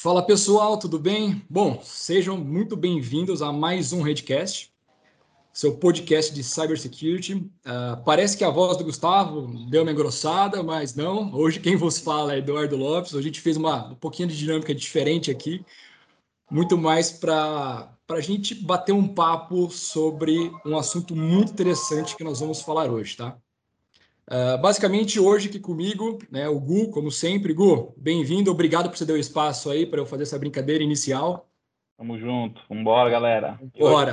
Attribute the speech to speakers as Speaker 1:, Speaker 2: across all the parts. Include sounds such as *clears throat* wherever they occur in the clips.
Speaker 1: Fala pessoal, tudo bem? Bom, sejam muito bem-vindos a mais um Redcast, seu podcast de cybersecurity. Uh, parece que a voz do Gustavo deu uma engrossada, mas não. Hoje quem vos fala é Eduardo Lopes. A gente fez uma um pouquinho de dinâmica diferente aqui, muito mais para a gente bater um papo sobre um assunto muito interessante que nós vamos falar hoje, tá? Uh, basicamente, hoje aqui comigo, né, o Gu, como sempre. Gu, bem-vindo, obrigado por você dar o espaço aí para eu fazer essa brincadeira inicial.
Speaker 2: Tamo junto, vambora, galera.
Speaker 1: Bora.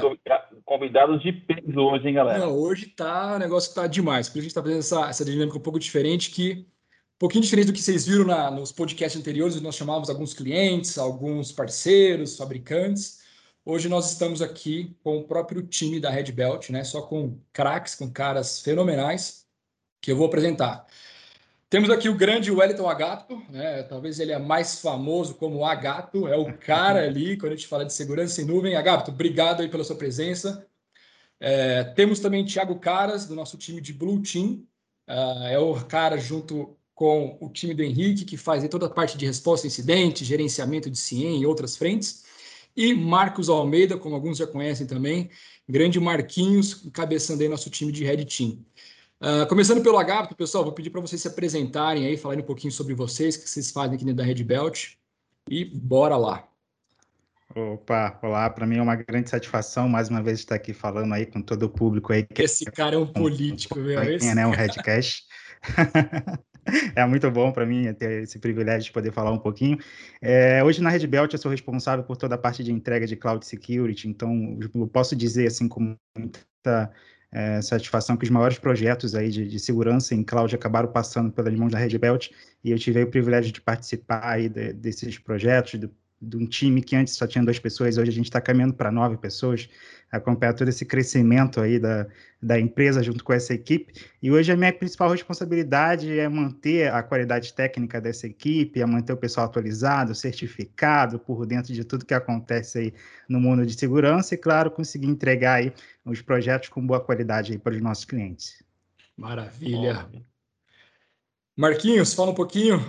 Speaker 2: Convidados de peso hoje, hein, galera?
Speaker 1: Não, hoje tá, o negócio tá demais, por isso a gente tá fazendo essa, essa dinâmica um pouco diferente, que um pouquinho diferente do que vocês viram na, nos podcasts anteriores, nós chamávamos alguns clientes, alguns parceiros, fabricantes. Hoje nós estamos aqui com o próprio time da Red Belt, né? Só com craques, com caras fenomenais que eu vou apresentar. Temos aqui o grande Wellington Agato, né? talvez ele é mais famoso como Agato, é o cara ali *laughs* quando a gente fala de segurança em nuvem. Agato, obrigado aí pela sua presença. É, temos também Thiago Caras, do nosso time de Blue Team, uh, é o cara junto com o time do Henrique, que faz toda a parte de resposta a incidentes, gerenciamento de CIEM e outras frentes. E Marcos Almeida, como alguns já conhecem também, grande Marquinhos, encabeçando aí nosso time de Red Team. Uh, começando pelo Agape, pessoal, vou pedir para vocês se apresentarem aí, falarem um pouquinho sobre vocês, o que vocês fazem aqui dentro da Red Belt, e bora lá.
Speaker 3: Opa, olá, para mim é uma grande satisfação mais uma vez estar aqui falando aí com todo o público aí.
Speaker 1: Esse cara é um político, meu.
Speaker 3: Esse é, né, um Redcast. *laughs* é muito bom para mim ter esse privilégio de poder falar um pouquinho. É, hoje na Red Belt eu sou responsável por toda a parte de entrega de cloud security, então eu posso dizer assim com muita é, satisfação que os maiores projetos aí de, de, segurança em cloud acabaram passando pelas mãos da Red Belt e eu tive o privilégio de participar aí de, desses projetos, de, de, um time que antes só tinha duas pessoas, hoje a gente está caminhando para nove pessoas, acompanhar todo esse crescimento aí da, da empresa junto com essa equipe. E hoje a minha principal responsabilidade é manter a qualidade técnica dessa equipe, é manter o pessoal atualizado, certificado por dentro de tudo que acontece aí no mundo de segurança e, claro, conseguir entregar aí os projetos com boa qualidade aí para os nossos clientes.
Speaker 1: Maravilha. Marquinhos, fala um pouquinho.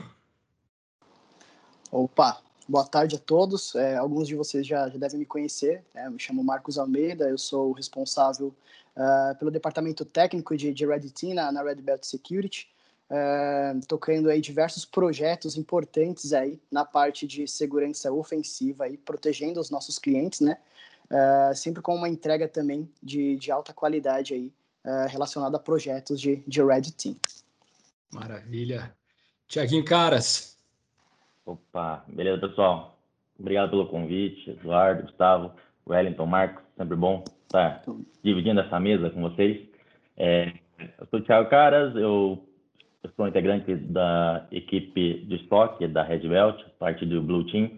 Speaker 4: Opa, Boa tarde a todos. É, alguns de vocês já, já devem me conhecer. Né? Me chamo Marcos Almeida, eu sou responsável uh, pelo departamento técnico de, de Red Team na, na Red Belt Security, uh, tocando aí diversos projetos importantes aí na parte de segurança ofensiva e protegendo os nossos clientes, né? Uh, sempre com uma entrega também de, de alta qualidade aí relacionada a projetos de, de Red Team.
Speaker 1: Maravilha. Tiaguinho Caras,
Speaker 5: Opa, beleza, pessoal? Obrigado pelo convite, Eduardo, Gustavo, Wellington, Marcos, sempre bom estar dividindo essa mesa com vocês. É, eu sou o Thiago Caras, eu, sou integrante da equipe de estoque da Red Belt, parte do Blue Team.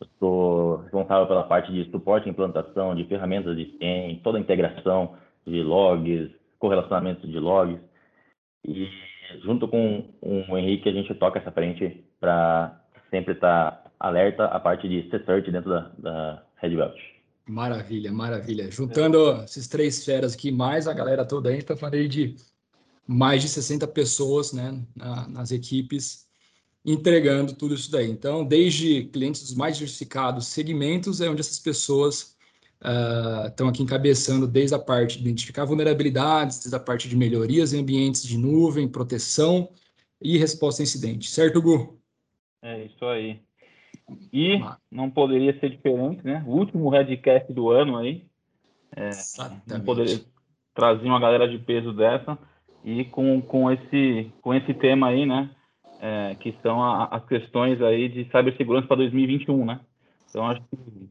Speaker 5: Eu sou responsável pela parte de suporte e implantação de ferramentas de SIEM, toda a integração de logs, correlacionamento de logs. E junto com o Henrique, a gente toca essa frente para sempre está alerta a parte de C-Cert dentro da, da Red Belt.
Speaker 1: Maravilha, maravilha. Juntando é. esses três feras aqui, mais a galera toda, a gente está falando de mais de 60 pessoas né, na, nas equipes entregando tudo isso daí. Então, desde clientes dos mais diversificados segmentos, é onde essas pessoas uh, estão aqui encabeçando desde a parte de identificar vulnerabilidades, desde a parte de melhorias em ambientes de nuvem, proteção e resposta a incidente. Certo, Gu?
Speaker 2: É isso aí. E não poderia ser diferente, né? O último Redcast do ano aí. É, não poderia trazer uma galera de peso dessa e com, com, esse, com esse tema aí, né? É, que são a, as questões aí de cibersegurança para 2021, né? Então acho que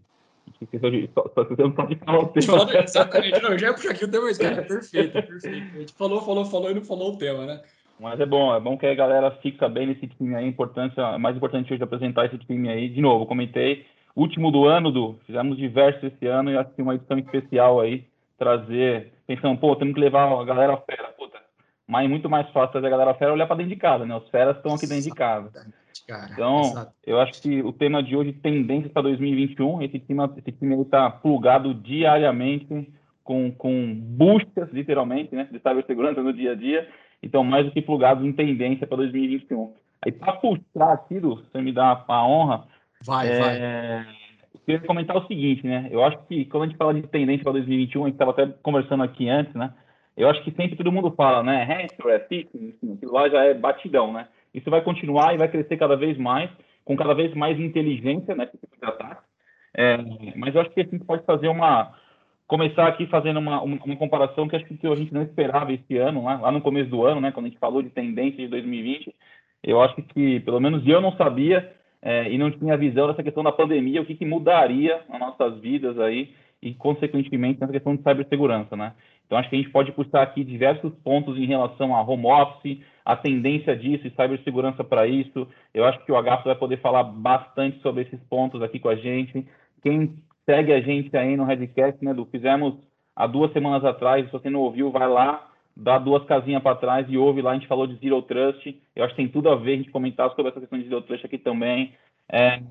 Speaker 2: esqueceu de, só, só pode falar o tema.
Speaker 1: Exatamente, não, já puxou aqui o tema, mas, cara, perfeito, perfeito. A gente falou, falou, falou e não falou o tema, né?
Speaker 2: Mas é bom, é bom que a galera fica bem nesse time aí. A importância, é mais importante hoje apresentar esse time aí. De novo, comentei, último do ano, do fizemos diversos esse ano e acho que uma edição especial aí, trazer, pensando, pô, temos que levar a galera fera, puta. Mas é muito mais fácil fazer a galera fera olhar para dentro de casa, né? Os feras estão aqui dentro de casa. então, exato. eu acho que o tema de hoje, tendências para 2021, esse time, esse time está plugado diariamente com, com buscas, literalmente, né, de cibersegurança no dia a dia então, mais do que plugados em tendência para 2021. Aí, para puxar aqui, você me dá a honra,
Speaker 1: Vai, é... vai.
Speaker 2: Eu queria comentar o seguinte, né? Eu acho que quando a gente fala de tendência para 2021, a gente estava até conversando aqui antes, né? Eu acho que sempre todo mundo fala, né? Hamster, é fixing, enfim, aquilo lá já é batidão, né? Isso vai continuar e vai crescer cada vez mais, com cada vez mais inteligência, né? Tipo de ataque. É, mas eu acho que a gente pode fazer uma. Começar aqui fazendo uma, uma, uma, comparação que acho que a gente não esperava esse ano, lá, lá no começo do ano, né? Quando a gente falou de tendência de 2020, eu acho que, pelo menos eu não sabia é, e não tinha visão dessa questão da pandemia, o que, que mudaria nas nossas vidas aí e, consequentemente, nessa questão de cibersegurança, né? Então, acho que a gente pode puxar aqui diversos pontos em relação a home office, a tendência disso e cibersegurança para isso. Eu acho que o Agapo vai poder falar bastante sobre esses pontos aqui com a gente. Quem segue a gente aí no Redcast, né, Lu? Fizemos há duas semanas atrás, se você não ouviu, vai lá, dá duas casinhas para trás e ouve lá, a gente falou de Zero Trust. Eu acho que tem tudo a ver a gente comentar sobre essa questão de Zero Trust aqui também. É,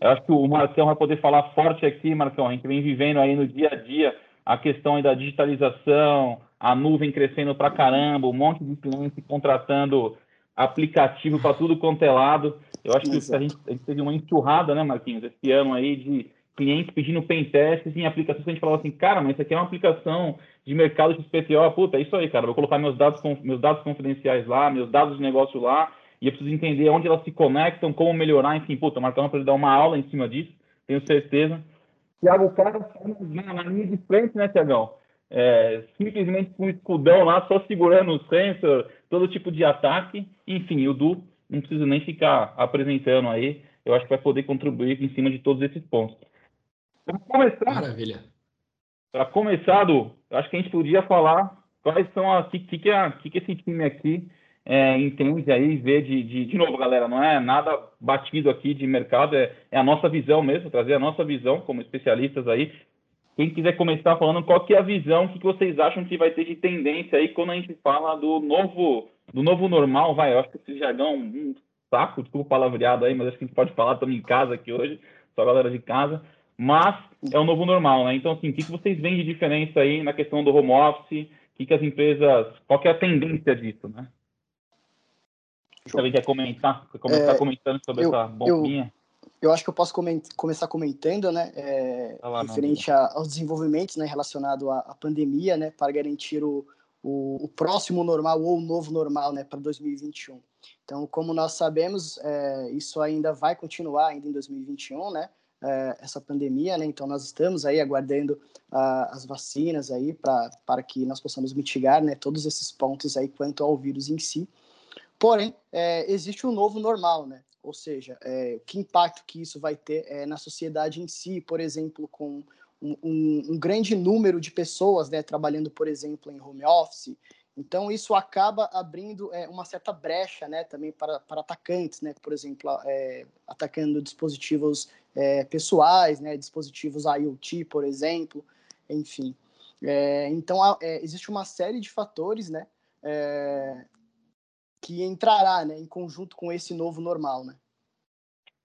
Speaker 2: eu acho que o Marcão vai poder falar forte aqui, Marcão. A gente vem vivendo aí no dia a dia a questão da digitalização, a nuvem crescendo para caramba, um monte de clientes contratando aplicativo para tudo quanto é lado. Eu acho que a gente, a gente teve uma enxurrada, né, Marquinhos, esse ano aí de clientes pedindo pentests em aplicações que a gente falava assim, cara, mas isso aqui é uma aplicação de mercado XPTO, puta, é isso aí, cara, vou colocar meus dados, meus dados confidenciais lá, meus dados de negócio lá, e eu preciso entender onde elas se conectam, como melhorar, enfim, puta, Marcão vai dar uma aula em cima disso, tenho certeza. Tiago Carlos na, na linha de frente, né, Tiagão? É, simplesmente com um escudão lá, só segurando o sensor, todo tipo de ataque. Enfim, o Du não precisa nem ficar apresentando aí. Eu acho que vai poder contribuir em cima de todos esses pontos. Para começar,
Speaker 1: Maravilha.
Speaker 2: Para começar, Du, acho que a gente podia falar quais são as. O que, que, que, que esse time aqui é, entende aí, vê de, de, de novo, galera, não é nada batido aqui de mercado, é, é, a nossa visão mesmo, trazer a nossa visão como especialistas aí. Quem quiser começar falando qual que é a visão, o que, que vocês acham que vai ter de tendência aí quando a gente fala do novo, do novo normal, vai, eu acho que esse jargão um saco, desculpa o palavreado aí, mas acho que a gente pode falar, estamos em casa aqui hoje, só a galera de casa, mas é o novo normal, né? Então, assim, o que, que vocês veem de diferença aí na questão do home office, o que, que as empresas, qual que é a tendência disso, né? Você quer comentar? Quer começar é, comentando sobre eu, essa bombinha?
Speaker 4: Eu, eu acho que eu posso começar comentando, né, é, lá, referente a, aos desenvolvimentos, né, relacionado à, à, pandemia, né, para garantir o, o, o, próximo normal ou o novo normal, né, para 2021. Então, como nós sabemos, é, isso ainda vai continuar ainda em 2021, né, essa pandemia, né, então nós estamos aí aguardando uh, as vacinas aí para que nós possamos mitigar, né, todos esses pontos aí quanto ao vírus em si. Porém, é, existe um novo normal, né? Ou seja, é, que impacto que isso vai ter é, na sociedade em si, por exemplo, com um, um, um, grande número de pessoas né, trabalhando, por exemplo, em home office. Então, isso acaba abrindo é, uma certa brecha né, também para, para atacantes, né? por exemplo, é, atacando dispositivos é, pessoais, né, dispositivos IoT, por exemplo, enfim. então, existe uma série de fatores né, é, que entrará, né, em conjunto com esse novo normal, né?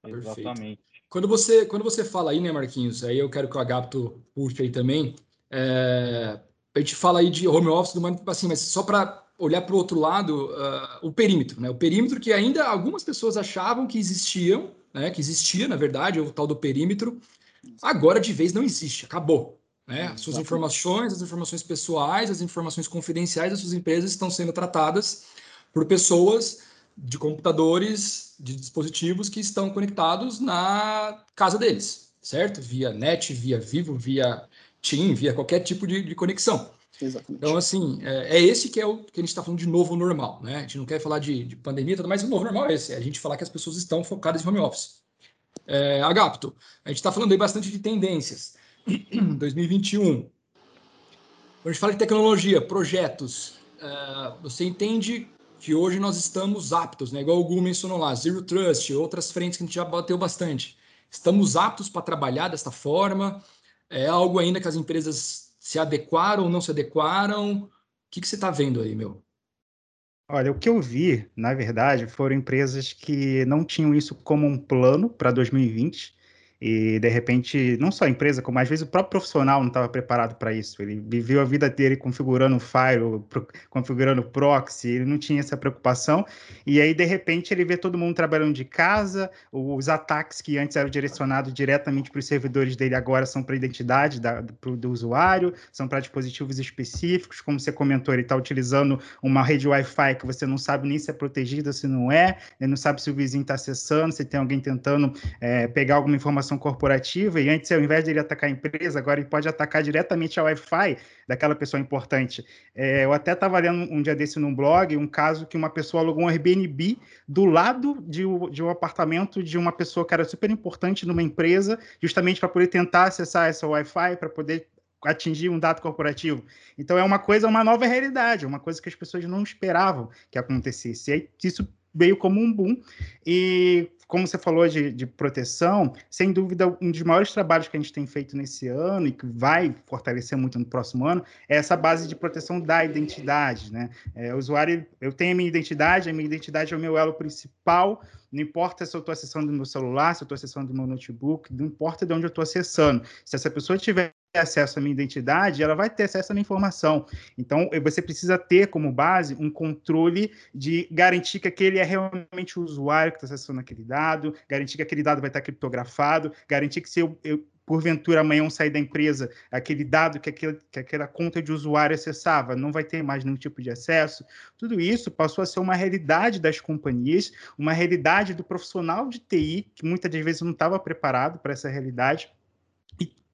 Speaker 1: Exatamente. Quando você, quando você fala aí, né, Marquinhos, aí eu quero que o Agapto puxe aí também, é, a gente fala aí de home office, assim, mas só para olhar para o outro lado, uh, o perímetro, né? O perímetro que ainda algumas pessoas achavam que existiam, né? Que existia, na verdade, o tal do perímetro, agora de vez não existe, acabou. Né? As suas informações, as informações pessoais, as informações confidenciais das suas empresas estão sendo tratadas por pessoas de computadores, de dispositivos que estão conectados na casa deles, certo? Via net, via Vivo, via Team, via qualquer tipo de, de conexão. Exatamente. Então, assim, é, é, esse que é o que a gente está falando de novo normal, né? A gente não quer falar de, de pandemia, mais, o novo normal é esse, é a gente falar que as pessoas estão focadas em home office. É, Agapto, a gente está falando aí bastante de tendências. *clears throat* 2021. Quando a gente fala de tecnologia, projetos, é, você entende que hoje nós estamos aptos, né? igual o Gu mencionou lá, Zero Trust, outras frentes que a gente já bateu bastante. Estamos aptos para trabalhar desta forma? É algo ainda que as empresas se adequaram ou não se adequaram? O que, que você está vendo aí, meu?
Speaker 3: Olha, o que eu vi, na verdade, foram empresas que não tinham isso como um plano para 2020 E, de repente, não só a empresa, como às vezes o próprio profissional não estava preparado para isso. Ele viveu a vida dele configurando firewall, configurando proxy, ele não tinha essa preocupação. E aí, de repente, ele vê todo mundo trabalhando de casa, os ataques que antes eram direcionados diretamente para os servidores dele agora são para a identidade da, do, do usuário, são para dispositivos específicos. Como você comentou, ele está utilizando uma rede Wi-Fi que você não sabe nem se é protegida, se não é, ele não sabe se o vizinho está acessando, se tem alguém tentando é, pegar alguma informação corporativa, e antes, ao invés de ele atacar a empresa, agora ele pode atacar diretamente a Wi-Fi daquela pessoa importante. É, eu até estava lendo um dia desse num blog, um caso que uma pessoa alugou um Airbnb do lado de, de um apartamento de uma pessoa que era super importante numa empresa, justamente para poder tentar acessar essa Wi-Fi, para poder atingir um dado corporativo. Então é uma coisa, uma nova realidade, uma coisa que as pessoas não esperavam que acontecesse. E isso veio como um boom. E como você falou de, de, proteção, sem dúvida, um dos maiores trabalhos que a gente tem feito nesse ano e que vai fortalecer muito no próximo ano é essa base de proteção da identidade. Né? É, o usuário, eu tenho a minha identidade, a minha identidade é o meu elo principal, não importa se eu estou acessando do meu celular, se eu estou acessando do meu notebook, não importa de onde eu estou acessando. Se essa pessoa tiver acesso à minha identidade, ela vai ter acesso à minha informação. Então, você precisa ter como base um controle de garantir que aquele é realmente o usuário que está acessando aquele dado, garantir que aquele dado vai estar criptografado, garantir que se eu, eu porventura amanhã sair da empresa, aquele dado que, aquele, que aquela conta de usuário acessava não vai ter mais nenhum tipo de acesso. Tudo isso passou a ser uma realidade das companhias, uma realidade do profissional de TI, que muitas das vezes não estava preparado para essa realidade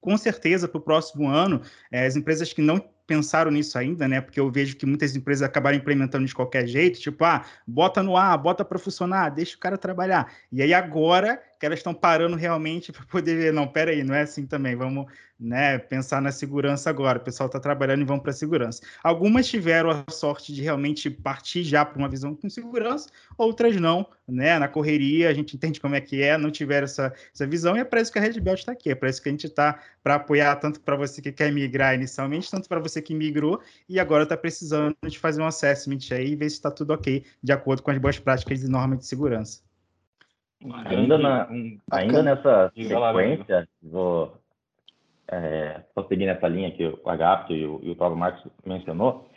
Speaker 3: com certeza, para o próximo ano, é, as empresas que não pensaram nisso ainda, né? Porque eu vejo que muitas empresas acabaram implementando de qualquer jeito, tipo, ah, bota no ar, bota para funcionar, deixa o cara trabalhar. E aí agora que elas estão parando realmente *laughs* para poder ver, não, peraí, não é assim também, vamos né, pensar na segurança agora, o pessoal está trabalhando e vão para segurança. Algumas tiveram a sorte de realmente partir já para uma visão com segurança, outras não, né, na correria, a gente *laughs* entende como é que é, não tiveram essa, essa visão, e é para isso que a Red Belt está aqui, é para isso que a gente está para apoiar tanto para você que quer migrar inicialmente, tanto para você que migrou e agora está precisando de fazer um assessment aí e ver se está tudo ok, de acordo com as boas práticas e normas de segurança.
Speaker 5: Ainda, na, ainda nessa sequência, vou, é, seguir nessa linha que o Agapto e o, e o próprio Marcos mencionou,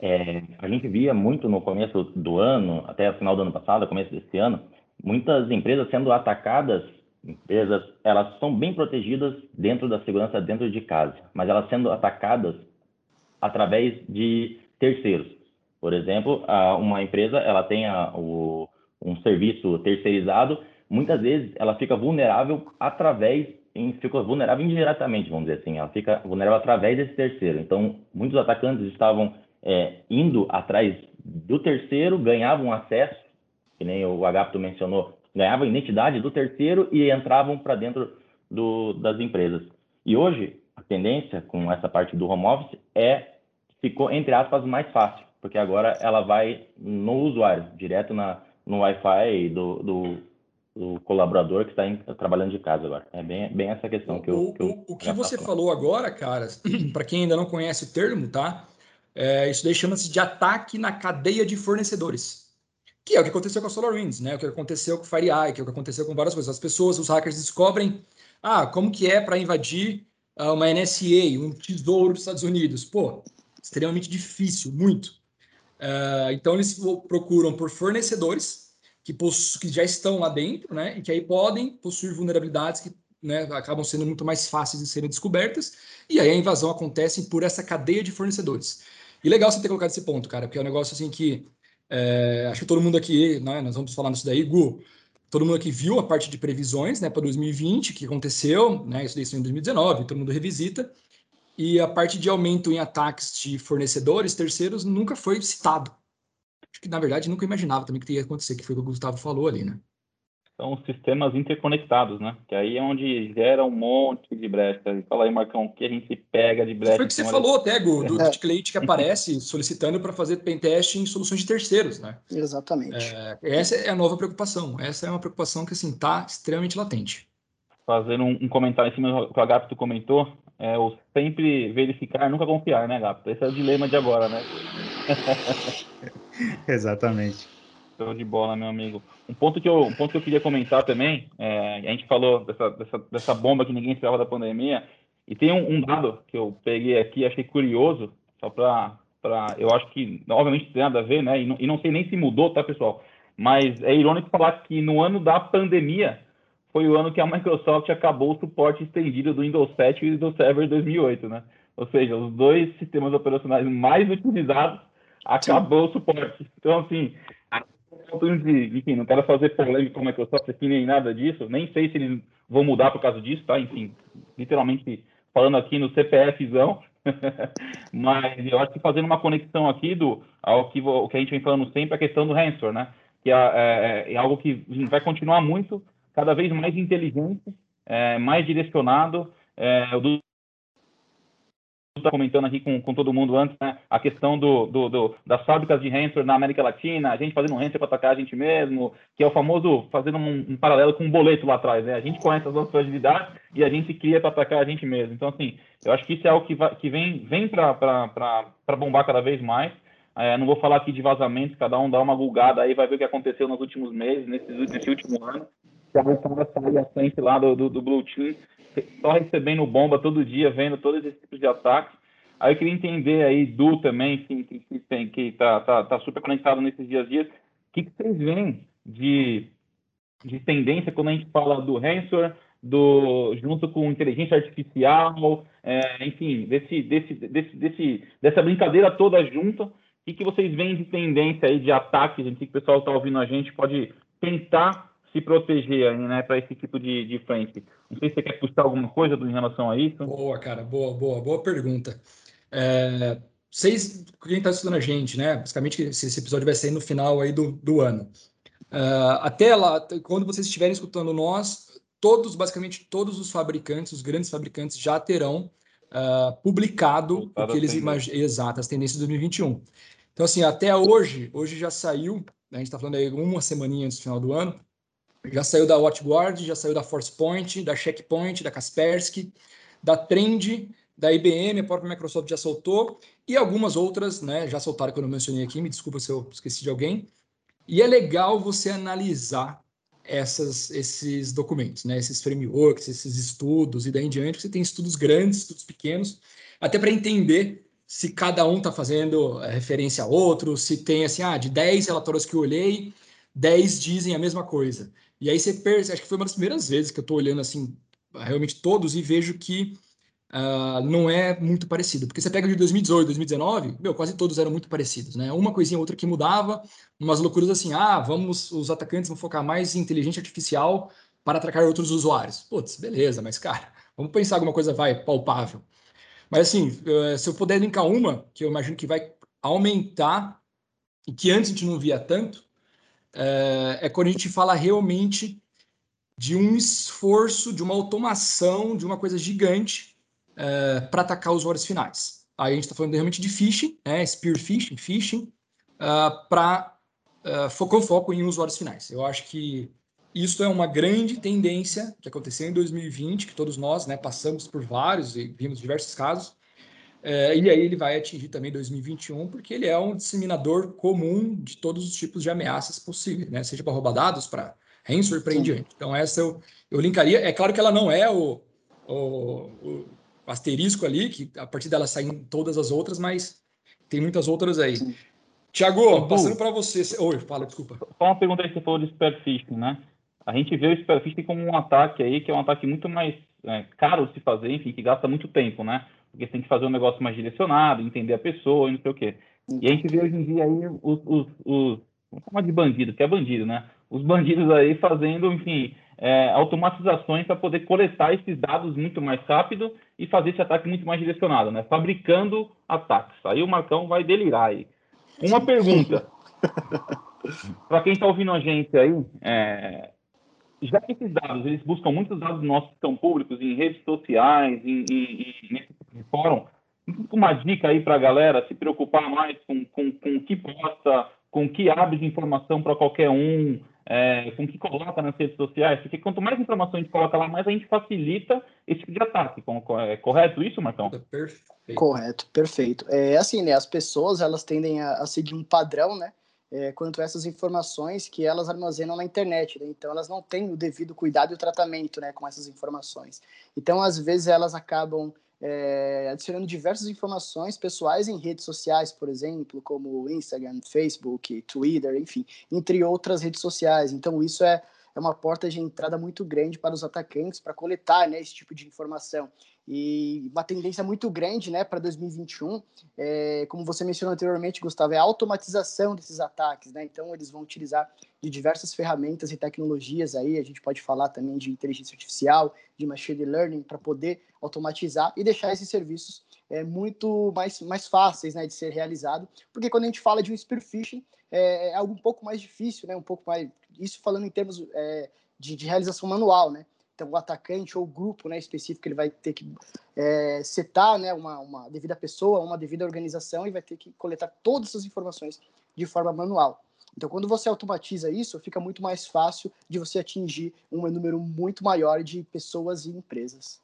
Speaker 5: é, a gente via muito no começo do ano, até o final do ano passado, começo desse ano, muitas empresas sendo atacadas, empresas, elas são bem protegidas dentro da segurança dentro de casa, mas elas sendo atacadas através de terceiros. Por exemplo, uma empresa, ela tem um serviço terceirizado, muitas vezes ela fica vulnerável através, fica vulnerável indiretamente, vamos dizer assim, ela fica vulnerável através desse terceiro. Então, muitos atacantes estavam é, indo atrás do terceiro, ganhavam acesso, que nem o Agapto mencionou, ganhavam identidade do terceiro e entravam para dentro do, das empresas. E hoje, tendência com essa parte do home office é, ficou, entre aspas, mais fácil, porque agora ela vai no usuário, direto na, no Wi-Fi do, do, do colaborador que está trabalhando de casa agora. É bem, bem essa questão que eu.
Speaker 1: Que eu o, o que você falou agora, cara, *clears throat* para quem ainda não conhece o termo, tá? É, isso daí chama-se de ataque na cadeia de fornecedores. Que é o que aconteceu com a SolarWinds, né? O que aconteceu com o FireEye, que é o que aconteceu com várias coisas. As pessoas, os hackers descobrem, ah, como que é para invadir uma NSA, um tesouro dos Estados Unidos. Pô, extremamente difícil, muito. Uh, então, eles procuram por fornecedores que, que, já estão lá dentro, né, e que aí podem possuir vulnerabilidades que né, acabam sendo muito mais fáceis de serem descobertas, e aí a invasão acontece por essa cadeia de fornecedores. E legal você ter colocado esse ponto, cara, porque é um negócio assim que é, acho que todo mundo aqui, né, nós vamos falar nisso daí, Gu, todo mundo aqui viu a parte de previsões né, para 2020, que aconteceu, né, isso daí em 2019, todo mundo revisita, e a parte de aumento em ataques de fornecedores terceiros nunca foi citado. Acho que, na verdade, nunca imaginava também que ia acontecer, que foi o que o Gustavo falou ali, né?
Speaker 2: São sistemas interconectados, né? Que aí é onde gera um monte de brecha. Fala aí, Marcão, o que a gente pega de brecha.
Speaker 1: Foi o que você falou até, Gu, do *laughs* é. cliente que aparece solicitando para fazer pentest em soluções de terceiros, né?
Speaker 4: Exatamente.
Speaker 1: É, essa é a nova preocupação. Essa é uma preocupação que, assim, está extremamente latente.
Speaker 2: Fazendo um, um comentário em cima do que o Agapto comentou, é o sempre verificar, nunca confiar, né, Gato? Esse é o dilema de agora, né? *laughs* *laughs*
Speaker 3: Exatamente.
Speaker 2: Show de bola, meu amigo. Um ponto que eu, um ponto que eu queria comentar também, é, a gente falou dessa, dessa, dessa bomba que ninguém esperava da pandemia, e tem um, um dado que eu peguei aqui, achei curioso, só para, eu acho que, obviamente, tem nada a ver, né? E não, e não sei nem se mudou, tá, pessoal? Mas é irônico falar que no ano da pandemia foi o ano que a Microsoft acabou o suporte estendido do Windows 7 e do Server 2008, né? Ou seja, os dois sistemas operacionais mais utilizados acabou o suporte. Então, assim, de, enfim, não quero fazer polêmica com a Microsoft aqui nem nada disso, nem sei se eles vão mudar por causa disso, tá? Enfim, literalmente falando aqui no CPFzão, *laughs* mas eu acho que fazendo uma conexão aqui do ao que, o que a gente vem falando sempre, a questão do Hansor, né? Que é, é, é algo que vai continuar muito, cada vez mais inteligente, é, mais direcionado, é, do está comentando aqui com, com todo mundo antes, né? A questão do, do, do, das fábricas de Hansor na América Latina, a gente fazendo um para atacar a gente mesmo, que é o famoso fazendo um, um, paralelo com um boleto lá atrás, né? A gente conhece as nossas fragilidades e a gente cria para atacar a gente mesmo. Então, assim, eu acho que isso é algo que, vai, que vem, vem para bombar cada vez mais. É, não vou falar aqui de vazamentos, cada um dá uma gulgada aí, vai ver o que aconteceu nos últimos meses, nesse, nesse último ano. Que a sair à frente lá do, do, do Blue Team só recebendo bomba todo dia, vendo todos esses tipos de ataques. Aí eu queria entender aí, Du também, que, que, tem, que tá, tá, tá super conectado nesses dias a dias, o que, que vocês veem de, de tendência quando a gente fala do Hansor, do, junto com inteligência artificial, é, enfim, desse, desse, desse, desse, dessa brincadeira toda junta, o que, que vocês veem de tendência aí de ataques, gente, que o pessoal está ouvindo a gente pode tentar se proteger aí, né, para esse tipo de, de frente. Não sei se você quer puxar alguma coisa em relação a isso.
Speaker 1: Boa, cara, boa, boa, boa pergunta. É, vocês, quem está estudando a gente, né? Basicamente, esse, esse, episódio vai sair no final aí do, do ano. Uh, até lá, quando vocês estiverem escutando nós, todos, basicamente todos os fabricantes, os grandes fabricantes, já terão uh, publicado o que eles imaginam. Exato, as tendências de 2021. Então, assim, até hoje, hoje já saiu, né, a gente está falando aí uma semaninha antes do final do ano, já saiu da WatchGuard, já saiu da ForcePoint, da Checkpoint, da Kaspersky, da Trend, da IBM, a própria Microsoft já soltou, e algumas outras né, já soltaram que eu não mencionei aqui, me desculpa se eu esqueci de alguém. E é legal você analisar essas, esses documentos, né, esses frameworks, esses estudos e daí em diante. Você tem estudos grandes, estudos pequenos, até para entender se cada um está fazendo eh, referência a outro, se tem assim, ah, de 10 relatórios que eu olhei, 10 dizem a mesma coisa. E aí você percebe, acho que foi uma das primeiras vezes que eu estou olhando assim, realmente todos e vejo que uh, não é muito parecido. Porque você pega de 2018, 2019, meu, quase todos eram muito parecidos, né? Uma coisinha outra que mudava, umas loucuras assim, ah, vamos, os atacantes vão focar mais em inteligência artificial para atacar outros usuários. Putz, beleza, mas cara, vamos pensar alguma coisa vai palpável. Mas assim, eh, se eu puder linkar uma, que eu imagino que vai aumentar e que antes a gente não via tanto, é, é quando a gente fala realmente de um esforço, de uma automação, de uma coisa gigante uh, para atacar usuários finais. Aí a gente está falando realmente de phishing, né, spear phishing, phishing, uh, para uh, foco, foco em usuários finais. Eu acho que isso é uma grande tendência que aconteceu em 2020, que todos nós né, passamos por vários e vimos diversos casos. Uh, e aí ele vai atingir também 2021, porque ele é um disseminador comum de todos os tipos de ameaças possíveis, né? seja para roubar dados, para ransomware, para em diante. Então essa eu, eu linkaria. É claro que ela não é o, o, asterisco ali, que a partir dela saem todas as outras, mas tem muitas outras aí. Tiago, passando para você. Oi, fala, desculpa.
Speaker 2: Só uma pergunta aí que você falou de Spearfishing, né? A gente vê o Spearfishing como um ataque aí, que é um ataque muito mais é, caro de se fazer, enfim, que gasta muito tempo, né? Porque você tem que fazer um negócio mais direcionado, entender a pessoa e não sei o quê. E a gente vê hoje em dia aí os, os, os vamos chamar de bandido, que é bandido, né? Os bandidos aí fazendo, enfim, é, automatizações para poder coletar esses dados muito mais rápido e fazer esse ataque muito mais direcionado, né? Fabricando ataques. Aí o Marcão vai delirar aí. Uma pergunta. para quem está ouvindo a gente aí, é, já que esses dados, eles buscam muitos dados nossos que são públicos em redes sociais, em, em, em nesse tipo de fórum, uma dica aí para a galera se preocupar mais com, com, com o que posta, com o que abre de informação para qualquer um, é, com o que coloca nas redes sociais, porque quanto mais informação a gente coloca lá, mais a gente facilita esse tipo de ataque. É correto isso, Marcão?
Speaker 4: Perfeito. Correto, perfeito. É assim, né? As pessoas elas tendem a, a seguir um padrão, né? É, quanto a essas informações que elas armazenam na internet. Né? Então, elas não têm o devido cuidado e o tratamento né, com essas informações. Então, às vezes, elas acabam é, adicionando diversas informações pessoais em redes sociais, por exemplo, como Instagram, Facebook, Twitter, enfim, entre outras redes sociais. Então, isso é, é uma porta de entrada muito grande para os atacantes para coletar né, esse tipo de informação. E uma tendência muito grande né, para 2021, é, como você mencionou anteriormente, Gustavo, é a automatização desses ataques. Né? Então, eles vão utilizar de diversas ferramentas e tecnologias aí, a gente pode falar também de inteligência artificial, de machine learning, para poder automatizar e deixar esses serviços é, muito mais, mais fáceis né, de ser realizado, porque quando a gente fala de um spear phishing, é, é algo um pouco mais difícil, né, um pouco mais, isso falando em termos é, de, de realização manual, né, então, o atacante ou o grupo né, específico, ele vai ter que é, setar né, uma, uma devida pessoa, uma devida organização e vai ter que coletar todas essas informações de forma manual. Então, quando você automatiza isso, fica muito mais fácil de você atingir um número muito maior de pessoas e empresas.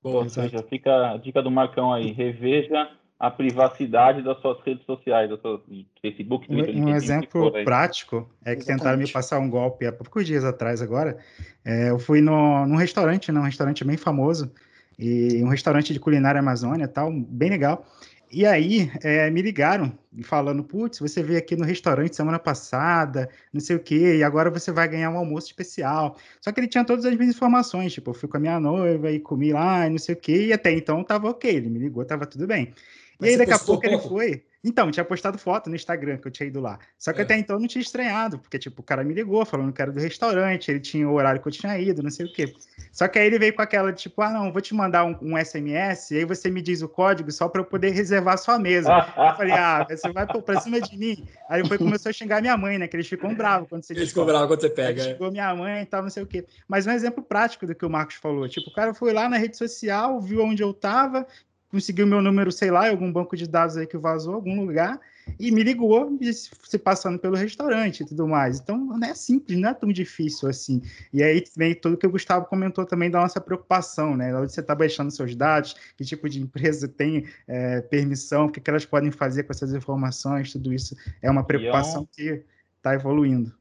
Speaker 2: Boa, ou seja, fica a dica do Marcão aí, reveja a privacidade das suas redes sociais, do seu Facebook,
Speaker 3: Twitter, Um, um exemplo prático é que Exatamente. tentaram me passar um golpe há poucos dias atrás agora. É, eu fui no, num restaurante, né, um restaurante bem famoso, e um restaurante de culinária amazônia tal, bem legal. E aí é, me ligaram falando, putz, você veio aqui no restaurante semana passada, não sei o quê, e agora você vai ganhar um almoço especial. Só que ele tinha todas as minhas informações, tipo, eu fui com a minha noiva e comi lá, e não sei o quê, e até então tava ok, ele me ligou, tava tudo bem. Mas e aí, daqui a pouco ele foi. Então, tinha postado foto no Instagram que eu tinha ido lá. Só que é. até então eu não tinha estranhado, porque, tipo, o cara me ligou falando que era do restaurante, ele tinha o horário que eu tinha ido, não sei o quê. Só que aí ele veio com aquela, tipo, ah, não, vou te mandar um, um SMS, e aí você me diz o código só para eu poder reservar a sua mesa. eu falei, ah, você vai pra cima de mim. Aí depois começou a xingar minha mãe, né? Que eles ficam bravos quando você
Speaker 1: Eles ficam bravos quando você pega.
Speaker 3: Aí é. minha mãe e tal, não sei o quê. Mas um exemplo prático do que o Marcos falou. Tipo, o cara foi lá na rede social, viu onde eu tava, conseguiu meu número, sei lá, em algum banco de dados aí que vazou, algum lugar, e me ligou, se passando pelo restaurante e tudo mais. Então, não é simples, não é tão difícil assim. E aí vem tudo que o Gustavo comentou também da nossa preocupação, né? Onde você está baixando seus dados, que tipo de empresa tem é, permissão, o que, que elas podem fazer com essas informações, tudo isso é uma preocupação é um... que está evoluindo.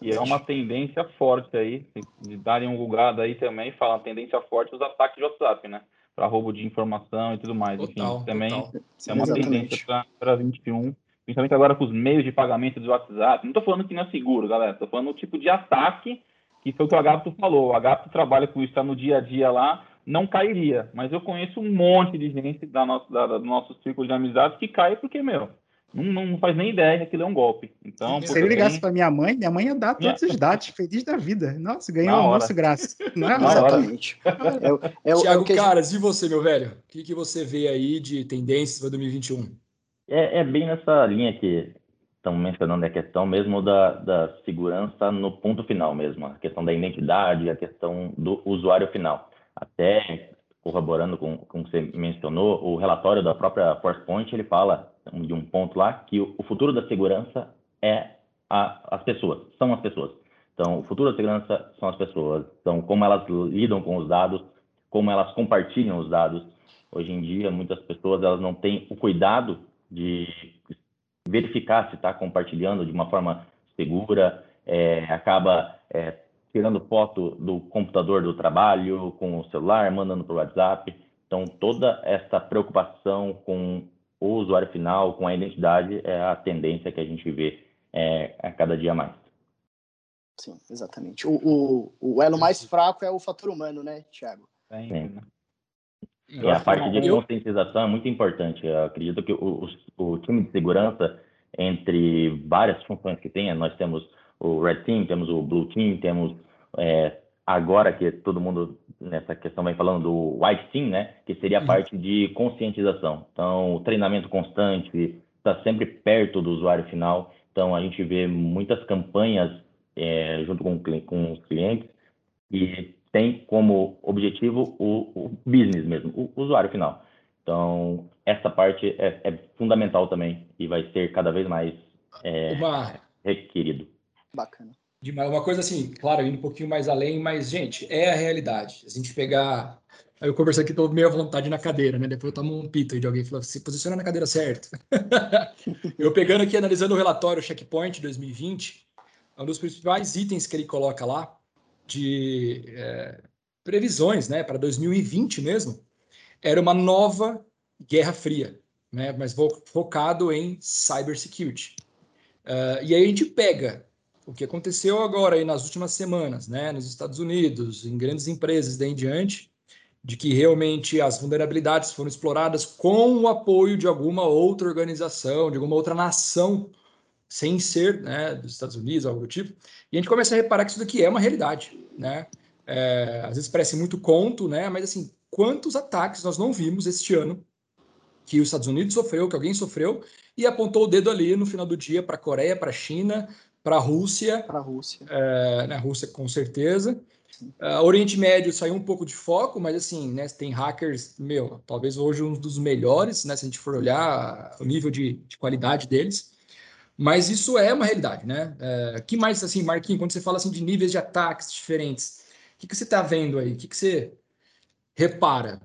Speaker 2: E é uma tendência forte aí, de darem um Google aí também, fala tendência forte os ataques de WhatsApp, né? Para roubo de informação e tudo mais. Total, Enfim, também total. é uma Exatamente. tendência para 21, principalmente agora com os meios de pagamento do WhatsApp. Não estou falando que não é seguro, galera, estou falando o tipo de ataque que foi o que o Agapo falou. O Agapo trabalha com isso, está no dia a dia lá, não cairia. Mas eu conheço um monte de gente da nossa, da, do nosso círculo de amizades que cai porque, meu, não, não, faz nem ideia que aquilo é um golpe. Então,
Speaker 3: se ele ligasse para minha mãe, minha mãe ia dar todos os *laughs* dados, feliz da vida. Nossa, ganhou um almoço graça. *laughs*
Speaker 4: Não é? Exatamente.
Speaker 1: é, é, Tiago é Caras, e você, meu velho? O que, que você vê aí de tendências para 2021?
Speaker 5: É, é bem nessa linha que estão mencionando a questão mesmo da, da segurança no ponto final mesmo, a questão da identidade, a questão do usuário final. Até corroborando com, com o que você mencionou, o relatório da própria ForcePoint, ele fala de um ponto lá que o, futuro da segurança é a, as pessoas, são as pessoas. Então, o futuro da segurança são as pessoas, então como elas lidam com os dados, como elas compartilham os dados. Hoje em dia, muitas pessoas elas não têm o cuidado de verificar se está compartilhando de uma forma segura, é, acaba é, tirando foto do computador do trabalho com o celular, mandando para o WhatsApp. Então, toda essa preocupação com o usuário final, com a identidade, é a tendência que a gente vê é, a cada dia mais.
Speaker 4: Sim, exatamente. O, o, o elo mais fraco é o fator humano, né, Thiago?
Speaker 5: Sim. E a parte de conscientização é muito importante. Eu acredito que o, o, o time de segurança, entre várias funções que tem, nós temos o Red Team, temos o Blue Team, temos é, agora que todo mundo nessa questão vem falando do White Team, né, que seria a uhum. parte de conscientização. Então, o treinamento constante, está sempre perto do usuário final. Então, a gente vê muitas campanhas é, junto com, com, os clientes e tem como objetivo o, o business mesmo, o, o, usuário final. Então, essa parte é, é, fundamental também e vai ser cada vez mais é, requerido.
Speaker 4: Bacana.
Speaker 1: Uma coisa assim, claro, indo um pouquinho mais além, mas, gente, é a realidade. A gente pegar Aí eu conversei aqui, estou meio à vontade na cadeira, né? Depois eu tomo um pito de alguém falou, se posiciona na cadeira certo. *laughs* eu pegando aqui, analisando o relatório Checkpoint 2020, um dos principais itens que ele coloca lá, de é, previsões, né, para 2020 mesmo, era uma nova Guerra Fria, né, mas focado em cybersecurity. Uh, e aí a gente pega o que aconteceu agora aí nas últimas semanas, né, nos Estados Unidos, em grandes empresas daí em diante, de que realmente as vulnerabilidades foram exploradas com o apoio de alguma outra organização, de alguma outra nação, sem ser né, dos Estados Unidos, algo do tipo, e a gente começa a reparar que isso daqui é uma realidade, né? É, às vezes parece muito conto, né? Mas assim, quantos ataques nós não vimos este ano que os Estados Unidos sofreu, que alguém sofreu, e apontou o dedo ali no final do dia para a Coreia, para a China, para a Rússia.
Speaker 4: Para a Rússia.
Speaker 1: É, né, Rússia, com certeza. Uh, Oriente Médio saiu um pouco de foco, mas assim, né, tem hackers, meu, talvez hoje um dos melhores, né, se a gente for olhar o nível de, de qualidade deles. Mas isso é uma realidade, né? É, que mais, assim, Marquinhos, quando você fala assim de níveis de ataques diferentes, o que, que você está vendo aí? O que, que você repara?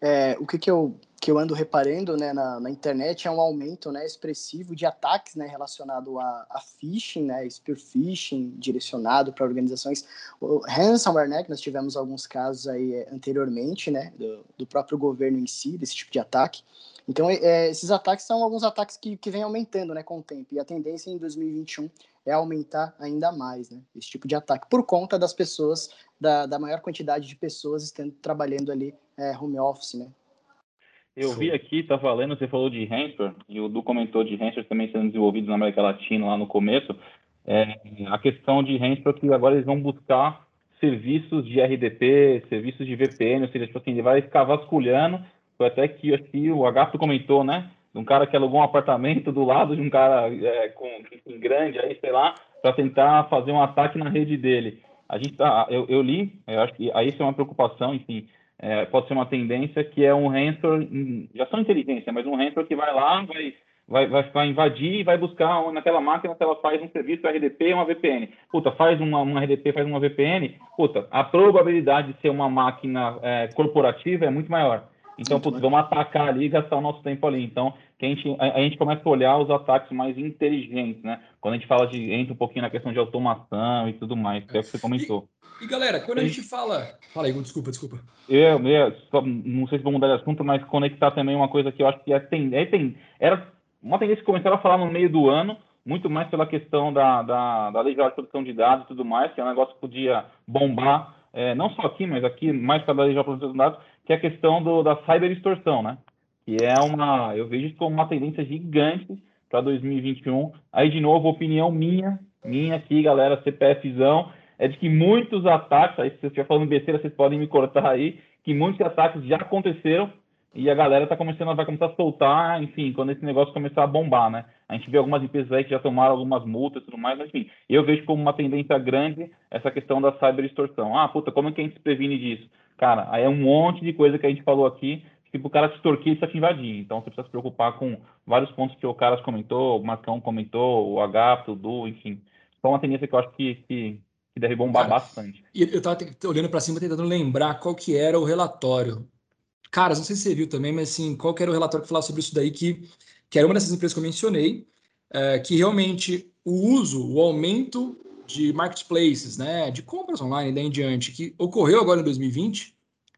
Speaker 4: É, o que, que eu que eu ando reparando né, na, na, internet é um aumento né, expressivo de ataques né, relacionado a, a phishing, né, spear phishing, direcionado para organizações. O ransomware, né, que nós tivemos alguns casos aí é, anteriormente, né, do, do, próprio governo em si, desse tipo de ataque. Então, é, esses ataques são alguns ataques que, que vêm aumentando né, com o tempo, e a tendência em 2021 é aumentar ainda mais né, esse tipo de ataque, por conta das pessoas, da, da maior quantidade de pessoas estando trabalhando ali é, home office, né,
Speaker 2: eu vi aqui, tá valendo, você falou de Hansper, e o Du comentou de Hansper também sendo desenvolvido na América Latina lá no começo. É, a questão de Hansper é que agora eles vão buscar serviços de RDP, serviços de VPN, ou seja, tipo assim, ele vai ficar vasculhando. Foi até que aqui o Agato comentou, né? De um cara que alugou um apartamento do lado de um cara é, com, com grande aí, sei lá, para tentar fazer um ataque na rede dele. A gente tá, eu, eu li, eu acho que aí isso é uma preocupação, enfim é, pode ser uma tendência que é um ransomware, já são inteligência, mas um ransomware que vai lá, vai, vai, vai, vai invadir e vai buscar naquela máquina que ela faz um serviço RDP uma VPN. Puta, faz uma, uma RDP, faz uma VPN, puta, a probabilidade de ser uma máquina é, corporativa é muito maior. Então, putz, vamos atacar ali e gastar o nosso tempo ali. Então, que a, gente, a, a, gente começa a olhar os ataques mais inteligentes, né? Quando a gente fala de, entra um pouquinho na questão de automação e tudo mais, que é o que você comentou.
Speaker 1: E galera, quando a gente fala. Fala aí, desculpa, desculpa.
Speaker 2: Eu, eu só, não sei se vou mudar de assunto, mas conectar também uma coisa que eu acho que é, tem, é, tem, era uma tendência que começaram a falar no meio do ano, muito mais pela questão da, da, da lei de proteção de dados e tudo mais, que é um negócio que podia bombar, é, não só aqui, mas aqui mais pela lei de proteção de dados, que é a questão do, da cyberextorsão, né? Que é uma, eu vejo isso como uma tendência gigante para 2021. Aí, de novo, opinião minha, minha aqui, galera, CPFzão é de que muitos ataques, aí se você estiver falando besteira, vocês podem me cortar aí, que muitos ataques já aconteceram e a galera tá começando, vai começar a soltar, enfim, quando esse negócio começar a bombar, né? A gente vê algumas empresas aí que já tomaram algumas multas e tudo mais, mas enfim, eu vejo como uma tendência grande essa questão da cyberextorsão. Ah, puta, como é que a gente se previne disso? Cara, aí é um monte de coisa que a gente falou aqui, tipo, o cara te extorquir e precisa te invadir. Então você precisa se preocupar com vários pontos que o Caras comentou, o Marcão comentou, o H, o Du, enfim. Então uma tendência que eu acho que, que que deve bombar Cara, bastante.
Speaker 1: E eu tava olhando para cima tentando lembrar qual que era o relatório. Cara, não sei se você viu também, mas assim, qual que era o relatório que falava sobre isso daí, que, que era uma dessas empresas que eu mencionei, é, que realmente o uso, o aumento de marketplaces, né, de compras online e daí em diante, que ocorreu agora em 2020,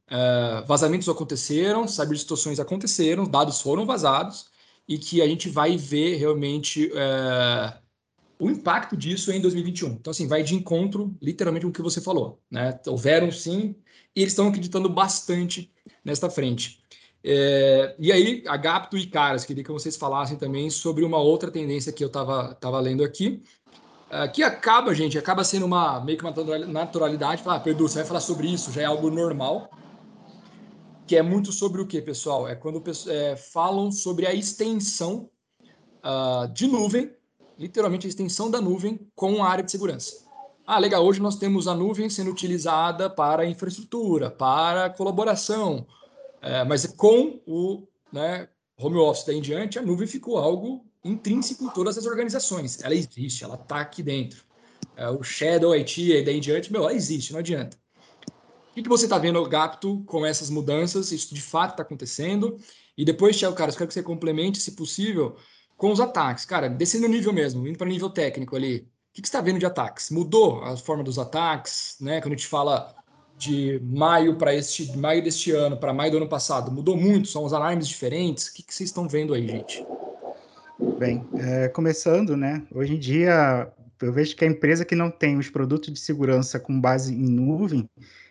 Speaker 1: é, vazamentos aconteceram, cyberdistorções aconteceram, dados foram vazados, e que a gente vai ver realmente é, o impacto disso em 2021. Então, assim, vai de encontro, literalmente, com o que você falou. Né? Houveram, sim, e eles estão acreditando bastante nesta frente. É, e aí, a Gapto e Caras, queria que vocês falassem também sobre uma outra tendência que eu estava tava lendo aqui, é, que acaba, gente, acaba sendo uma meio que uma naturalidade. Falar, ah, Pedro, você vai falar sobre isso, já é algo normal. Que é muito sobre o que, pessoal? É quando é, falam sobre a extensão uh, de nuvem literalmente a extensão da nuvem com a área de segurança. Ah, legal, hoje nós temos a nuvem sendo utilizada para infraestrutura, para colaboração, é, mas com o né, home office daí em diante, a nuvem ficou algo intrínseco em todas as organizações. Ela existe, ela está aqui dentro. É, o Shadow IT daí em diante, meu, ela existe, não adianta. O que, que você está vendo, Gapto, com essas mudanças? Isso de fato está acontecendo? E depois, Thiago, cara, eu quero que você complemente, se possível, com os ataques. Cara, descendo o nível mesmo, indo para nível técnico ali. O que, você está vendo de ataques? Mudou a forma dos ataques, né? Quando a gente fala de maio para este maio deste ano para maio do ano passado, mudou muito? São os alarmes diferentes? O que, que vocês estão vendo aí, gente?
Speaker 3: Bem, é, começando, né? Hoje em dia, eu vejo que a empresa que não tem os produtos de segurança com base em nuvem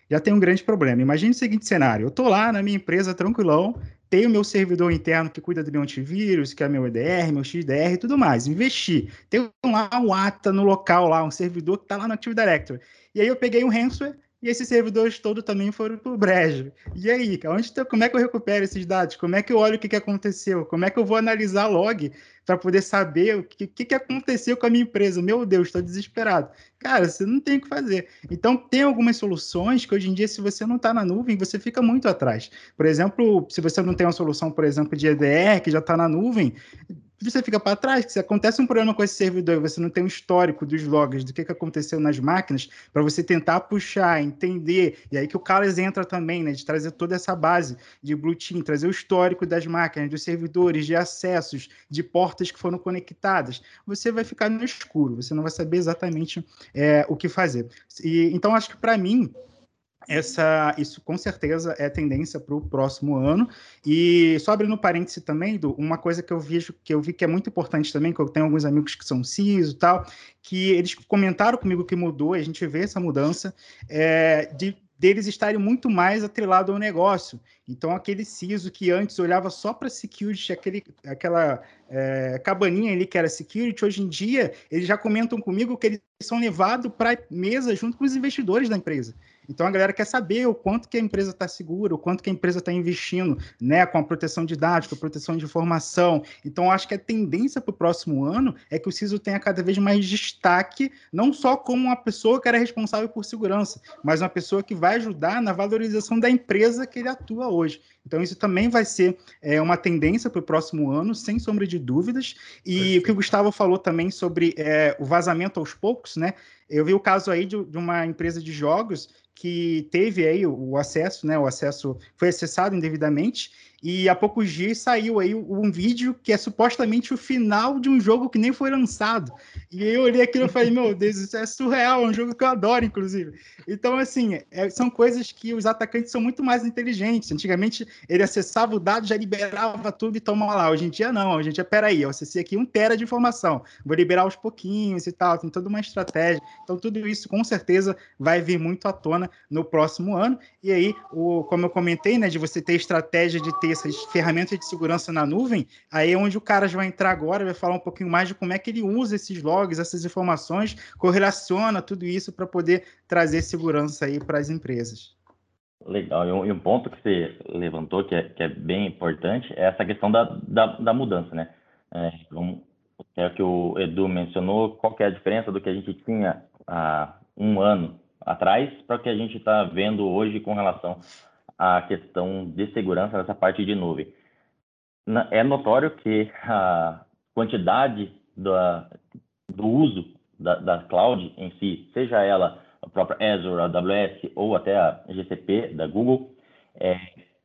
Speaker 3: já tem um grande problema. Imagine o seguinte cenário: eu estou lá na minha empresa tranquilão, tenho meu servidor interno que cuida do meu antivírus, que é meu EDR, meu XDR e tudo mais. Investi. Tenho lá um ATA no local, lá, um servidor que está lá no Active Directory. E aí eu peguei um ransomware e esses servidores todos também foram para o brejo. E aí, onde tá, como é que eu recupero esses dados? Como é que eu olho o que, que aconteceu? Como é que eu vou analisar log para poder saber o que, que, que aconteceu com a minha empresa? Meu Deus, estou desesperado. Cara, você não tem o que fazer. Então, tem algumas soluções que hoje em dia, se você não está na nuvem, você fica muito atrás. Por exemplo, se você não tem uma solução, por exemplo, de EDR, que já está na nuvem, você fica para trás. Se acontece um problema com esse servidor e você não tem um histórico dos logs, do que, que aconteceu nas máquinas, para você tentar puxar, entender, e aí que o Carlos entra também, né, de trazer toda essa base de Blue Team, trazer o histórico das máquinas, dos servidores, de acessos, de portas que foram conectadas, você vai ficar no escuro, você não vai saber exatamente é, o que fazer. E, então, acho que para mim, essa, isso com certeza é tendência para o próximo ano. E só abrindo parêntese também, do, uma coisa que eu vejo que eu vi que é muito importante também, que eu tenho alguns amigos que são CIS e tal, que eles comentaram comigo que mudou, a gente vê essa mudança, é, de deles estarem muito mais atrelado ao negócio. Então, aquele CISO que antes olhava só para security, aquele, aquela é, cabaninha ali que era security, hoje em dia, eles já comentam comigo que eles são levados para mesa junto com os investidores da empresa. Então a galera quer saber o quanto que a empresa está segura, o quanto que a empresa está investindo, né, com a proteção de dados, com a proteção de informação. Então acho que a tendência para o próximo ano é que o CISO tenha cada vez mais destaque, não só como uma pessoa que era responsável por segurança, mas uma pessoa que vai ajudar na valorização da empresa que ele atua hoje. Então, isso também vai ser é, uma tendência para o próximo ano, sem sombra de dúvidas. E o que o Gustavo falou também sobre é, o vazamento aos poucos, né? Eu vi o caso aí de, de uma empresa de jogos que teve aí o, o acesso, né? O acesso foi acessado indevidamente e há poucos dias saiu aí um vídeo que é supostamente o final de um jogo que nem foi lançado. E eu olhei aquilo e falei, meu Deus, isso é surreal, é um jogo que eu adoro, inclusive. Então, assim, é, são coisas que os atacantes são muito mais inteligentes. Antigamente, ele acessava o dado, já liberava tudo e toma lá. Hoje em dia, não. Hoje em dia, peraí, eu acessei aqui um tera de informação. Vou liberar aos pouquinhos e tal. Tem toda uma estratégia. Então, tudo isso, com certeza, vai vir muito à tona no próximo ano. E aí, o, como eu comentei, né, de você ter estratégia de ter essas ferramentas de segurança na nuvem, aí é onde o cara vai entrar agora, vai falar um pouquinho mais de como é que ele usa esses logs, essas informações, correlaciona tudo isso para poder trazer segurança aí para as empresas.
Speaker 5: Legal, e um, e ponto que você levantou, que é, que é bem importante, é essa questão da, da, da mudança, né? É, é o que o Edu mencionou, qual que é a diferença do que a gente tinha há um ano atrás para o que a gente está vendo hoje com relação a questão de segurança nessa parte de nuvem. É notório que a quantidade da, do uso da, da cloud em si, seja ela a própria Azure, a AWS ou até a GCP da Google, é,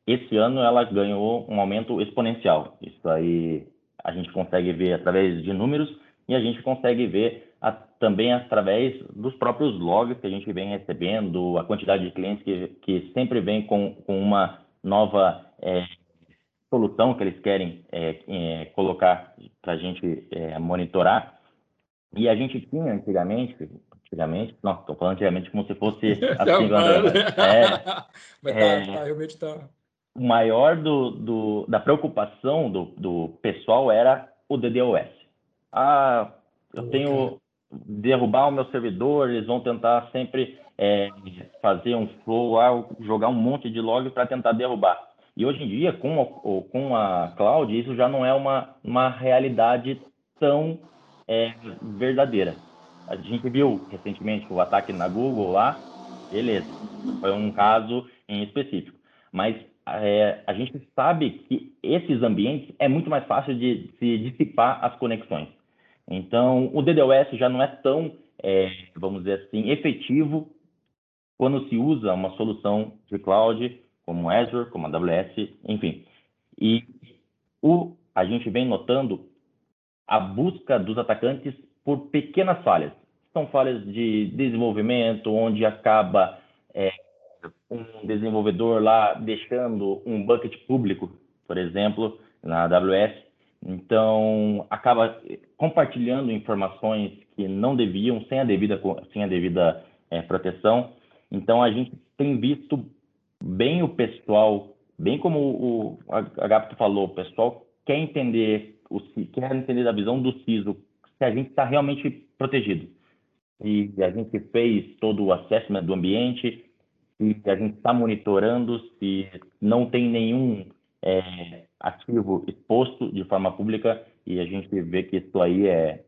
Speaker 5: esse ano ela ganhou um aumento exponencial. Isso aí a gente consegue ver através de números e a gente consegue ver a, também através dos próprios logs que a gente vem recebendo, a quantidade de clientes que, que sempre vem com, com uma nova é, solução que eles querem é, é, colocar para a gente é, monitorar. E a gente tinha antigamente, antigamente, não, estou falando antigamente como se fosse *laughs* assim,
Speaker 1: é, *laughs* Mas tá, é, tá, realmente tá.
Speaker 5: O maior do, do, da preocupação do, do pessoal era o DDoS. Ah, eu tenho derrubar o meu servidor, eles vão tentar sempre é, fazer um flow jogar um monte de log para tentar derrubar. E hoje em dia, com a, com a cloud, isso já não é uma, uma realidade tão é, verdadeira. A gente viu recentemente o ataque na Google lá, beleza, foi um caso em específico. Mas é, a gente sabe que esses ambientes é muito mais fácil de se dissipar as conexões. Então, o DDoS já não é tão, é, vamos dizer assim, efetivo quando se usa uma solução de cloud, como Azure, como AWS, enfim. E o, a gente vem notando a busca dos atacantes por pequenas falhas. São falhas de desenvolvimento, onde acaba é, um desenvolvedor lá deixando um bucket público, por exemplo, na AWS. Então, acaba compartilhando informações que não deviam, sem a devida, sem a devida é, proteção. Então, a gente tem visto bem o pessoal, bem como o Agapo falou, o pessoal quer entender, o, quer entender da visão do CISO, se a gente está realmente protegido. E a gente fez todo o assessment do ambiente, e a gente está monitorando se não tem nenhum é, ativo exposto de forma pública, e a gente vê que isso aí é,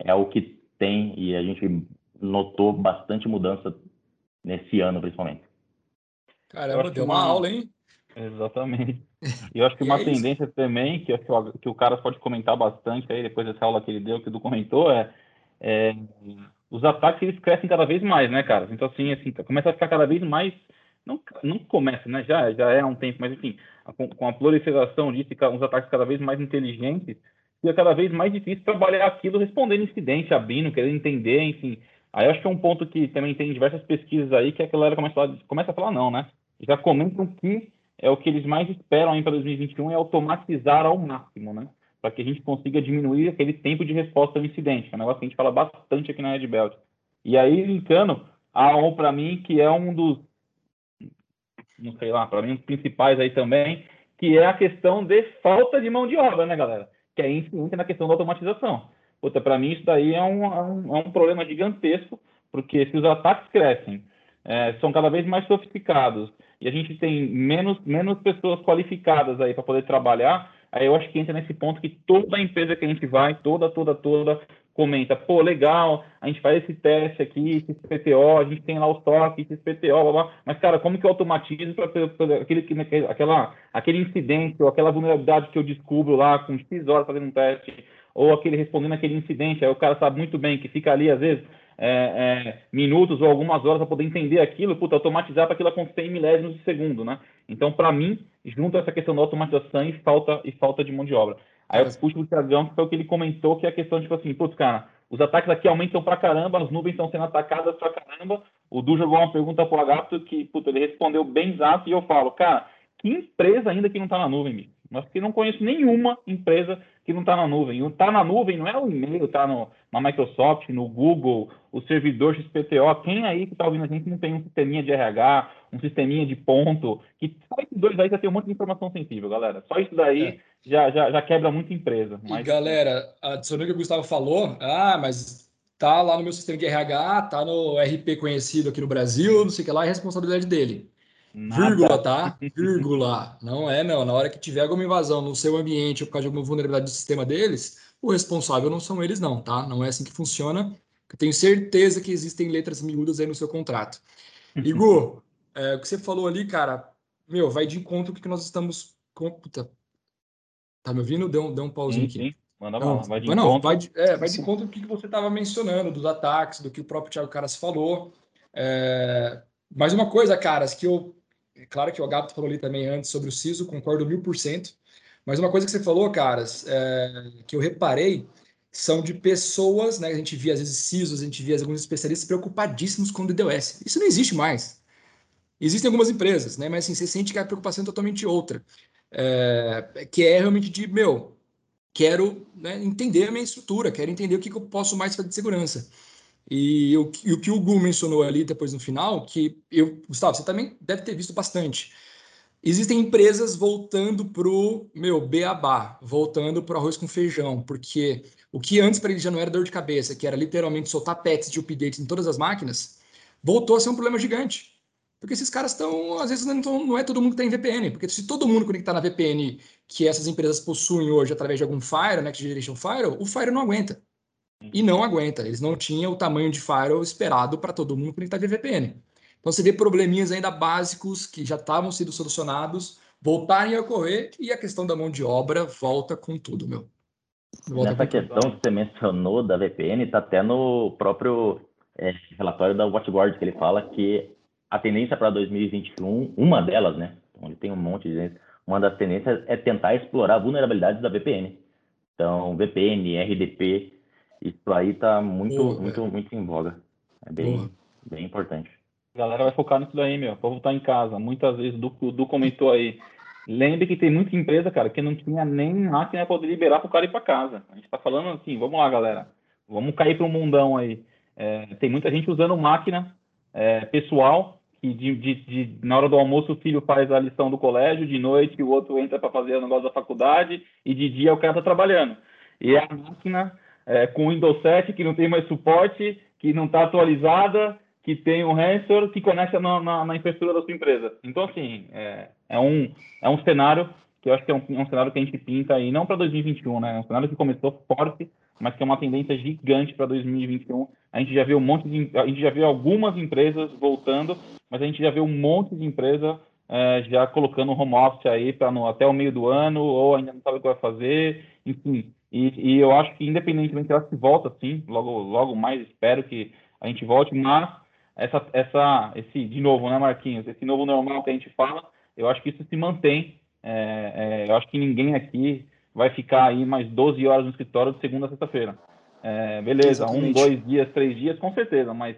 Speaker 5: é o que tem, e a gente notou bastante mudança nesse ano, principalmente.
Speaker 1: Caramba, deu uma, uma aula, hein?
Speaker 2: Exatamente. *laughs* E eu acho que uma é tendência isso. também, que, o, que o cara pode comentar bastante aí, depois dessa aula que ele deu, que o comentou, é, é, os ataques eles crescem cada vez mais, né, cara? Então, assim, assim, começa a ficar cada vez mais. Não, não começa, né? Já, já é há um tempo, mas enfim, com, com a proliferação disso, uns ataques cada vez mais inteligentes, fica cada vez mais difícil trabalhar aquilo respondendo incidente, abrindo, querendo entender, enfim. Aí eu acho que é um ponto que também tem diversas pesquisas aí que a galera começa a falar, começa a falar não, né? Já comentam que é o que eles mais esperam aí para 2021 é automatizar ao máximo, né? Para que a gente consiga diminuir aquele tempo de resposta ao incidente, que é um negócio que a gente fala bastante aqui na Red Belt. E aí, linkando, há um para mim que é um dos, não sei lá, para mim, dos principais aí também, que é a questão de falta de mão de obra, né, galera? Que é incidente na questão da automatização. Puta, para mim isso daí é um, é um, é um, problema gigantesco, porque se os ataques crescem, é, são cada vez mais sofisticados, e a gente tem menos, menos pessoas qualificadas aí para poder trabalhar, aí eu acho que entra nesse ponto que toda empresa que a gente vai, toda, toda, toda, comenta, pô, legal, a gente faz esse teste aqui, esse PTO, a gente tem lá o toque, esse PTO, blá, blá, mas, cara, como que eu automatizo para aquele, aquela, aquele incidente ou aquela vulnerabilidade que eu descubro lá com X horas fazendo um teste, ou aquele respondendo aquele incidente, aí o cara sabe muito bem que fica ali, às vezes, é, é, minutos ou algumas horas para poder entender aquilo, puta, automatizar para aquilo acontecer em milésimos de segundo, né? Então, para mim, junto a essa questão da automatização e falta, e falta de mão de obra. Aí eu puxo o Thiagão, que foi o que ele comentou, que é a questão, tipo assim, putz, cara, os ataques aqui aumentam pra caramba, as nuvens estão sendo atacadas pra caramba. O Du jogou uma pergunta pro Agato que, puta, ele respondeu bem exato, e eu falo, cara, que empresa ainda que não tá na nuvem, bicho? Mas que não conheço nenhuma empresa que não está na nuvem. O está na nuvem não é o e-mail, está na Microsoft, no Google, o servidor XPTO. Quem aí que está ouvindo a gente não tem um sisteminha de RH, um sisteminha de ponto, que só esses dois aí já tem um monte de informação sensível, galera. Só isso daí é. já, já, já quebra muita empresa.
Speaker 1: Mas... E galera, adicionando o que o Gustavo falou, ah, mas tá lá no meu sistema de RH, tá no RP conhecido aqui no Brasil, não sei o que lá, é responsabilidade dele. Nada. Vírgula, tá? *laughs* Vírgula. Não é, não. Na hora que tiver alguma invasão no seu ambiente ou por causa de alguma vulnerabilidade do sistema deles, o responsável não são eles, não, tá? Não é assim que funciona. Eu tenho certeza que existem letras miúdas aí no seu contrato. Igor, é, o que você falou ali, cara, meu, vai de encontro que nós estamos. Com... Puta. Tá me ouvindo? Deu, deu um pauzinho sim, aqui. Sim.
Speaker 2: Manda não, vai de
Speaker 1: encontro. Não, vai de, é, vai de encontro com o que você estava mencionando, dos ataques, do que o próprio Thiago Caras falou. É, mais uma coisa, caras, que eu é claro que o Agato falou ali também antes sobre o CISO, concordo mil por cento. Mas uma coisa que você falou, caras, é, que eu reparei, são de pessoas, né? A gente via às vezes CISOs, a gente via alguns especialistas preocupadíssimos com o DDoS. Isso não existe mais. Existem algumas empresas, né? Mas assim, você sente que a preocupação é totalmente outra. É, que é realmente de, meu, quero né, entender a minha estrutura, quero entender o que, que eu posso mais fazer de segurança. E o, e o que o Gu mencionou ali depois no final, que eu, Gustavo, você também deve ter visto bastante. Existem empresas voltando para o meu beabá, voltando para o arroz com feijão, porque o que antes para ele já não era dor de cabeça, que era literalmente soltar pets de updates em todas as máquinas, voltou a ser um problema gigante. Porque esses caras estão, às vezes, não, não é todo mundo que está em VPN, porque se todo mundo conectar na VPN que essas empresas possuem hoje através de algum Fire, Next Generation Firewall, o Fire não aguenta e não aguenta. Eles não tinham o tamanho de firewall esperado para todo mundo conectar via VPN. Então você vê probleminhas ainda básicos que já estavam sendo solucionados voltarem a ocorrer e a questão da mão de obra volta com tudo, meu.
Speaker 5: Volta Nessa questão tudo. que você mencionou da VPN, está até no próprio é, relatório da WatchGuard que ele fala que a tendência para 2021, uma delas, né? Onde tem um monte de uma das tendências é tentar explorar vulnerabilidades da VPN. Então, VPN, RDP, isso aí está muito, Boa, muito, é. muito em voga. É bem, bem importante.
Speaker 2: A galera vai focar nisso daí, meu. O povo tá em casa. Muitas vezes, o Du comentou aí. Lembre que tem muita empresa, cara, que não tinha nem máquina para poder liberar para o cara ir para casa. A gente está falando assim, vamos lá, galera. Vamos cair para um mundão aí. É, tem muita gente usando máquina é, pessoal, que de, de, de, na hora do almoço o filho faz a lição do colégio, de noite o outro entra para fazer o negócio da faculdade, e de dia o cara está trabalhando. E a máquina é, com Windows 7 que não tem mais suporte, que não está atualizada, que tem um ransomware que conecta na, na, na, infraestrutura da sua empresa. Então, assim, é, é, um, é um cenário que eu acho que é um, é um cenário que a gente pinta aí, não para 2021, né? É um cenário que começou forte, mas que é uma tendência gigante para 2021. A gente já viu um monte de, a gente já viu algumas empresas voltando, mas a gente já viu um monte de empresa é, já colocando home office aí para até o meio do ano, ou ainda não sabe o que vai fazer, enfim. E, e eu acho que independentemente ela se volta, sim, logo, logo mais espero que a gente volte, mas essa, essa, esse, de novo, né, Marquinhos, esse novo normal que a gente fala, eu acho que isso se mantém. É, é, eu acho que ninguém aqui vai ficar aí mais 12 horas no escritório de segunda a sexta-feira. É, beleza, Exatamente. um, dois dias, três dias, com certeza, mas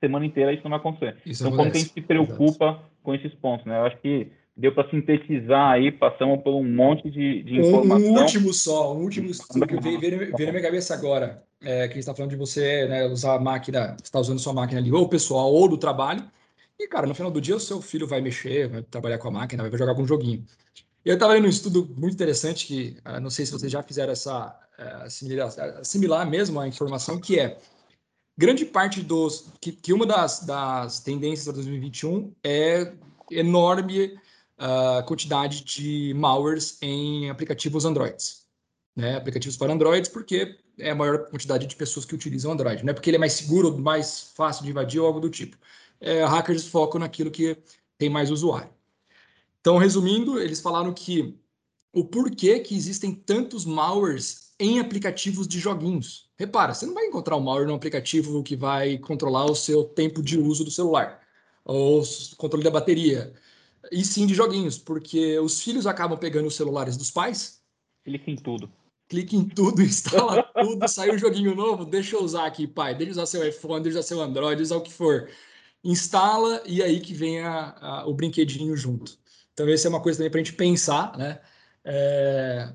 Speaker 2: semana inteira isso não vai acontecer. Isso então, como que a gente se preocupa Exato. com esses pontos, né? Eu acho que deu para sintetizar aí, passamos por um monte de, de informação.
Speaker 1: Um último só, um último que veio, veio, veio na minha cabeça agora, é, que está falando de você né, usar a máquina, está usando sua máquina ali, ou pessoal, ou do trabalho, e, cara, no final do dia o seu filho vai mexer, vai trabalhar com a máquina, vai jogar algum joguinho. Eu estava lendo um estudo muito interessante, que uh, não sei se vocês já fizeram essa uh, assimilar, assimilar mesmo a informação, que é grande parte dos. que, que uma das, das tendências para 2021 é enorme a quantidade de malwares em aplicativos Androids. Né? Aplicativos para Androids, porque é a maior quantidade de pessoas que utilizam Android. Não é porque ele é mais seguro, mais fácil de invadir ou algo do tipo. É, hackers focam naquilo que tem mais usuário. Então, resumindo, eles falaram que o porquê que existem tantos malwares em aplicativos de joguinhos. Repara, você não vai encontrar um malware num aplicativo que vai controlar o seu tempo de uso do celular, ou o controle da bateria, e sim de joguinhos, porque os filhos acabam pegando os celulares dos pais.
Speaker 2: Clica em tudo.
Speaker 1: Clica em tudo, *laughs* instala tudo, sai um joguinho novo, deixa eu usar aqui, pai. Deixa eu usar seu iPhone, deixa eu usar seu Android, usar o que for. Instala e aí que vem a, a, o brinquedinho junto. Então, essa é uma coisa também para a gente pensar, né? É,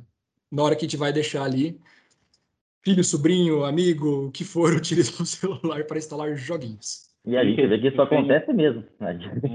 Speaker 1: na hora que a gente vai deixar ali, filho, sobrinho, amigo, o que for, *laughs* utiliza o celular para instalar joguinhos.
Speaker 5: E a gente vê que isso acontece mesmo.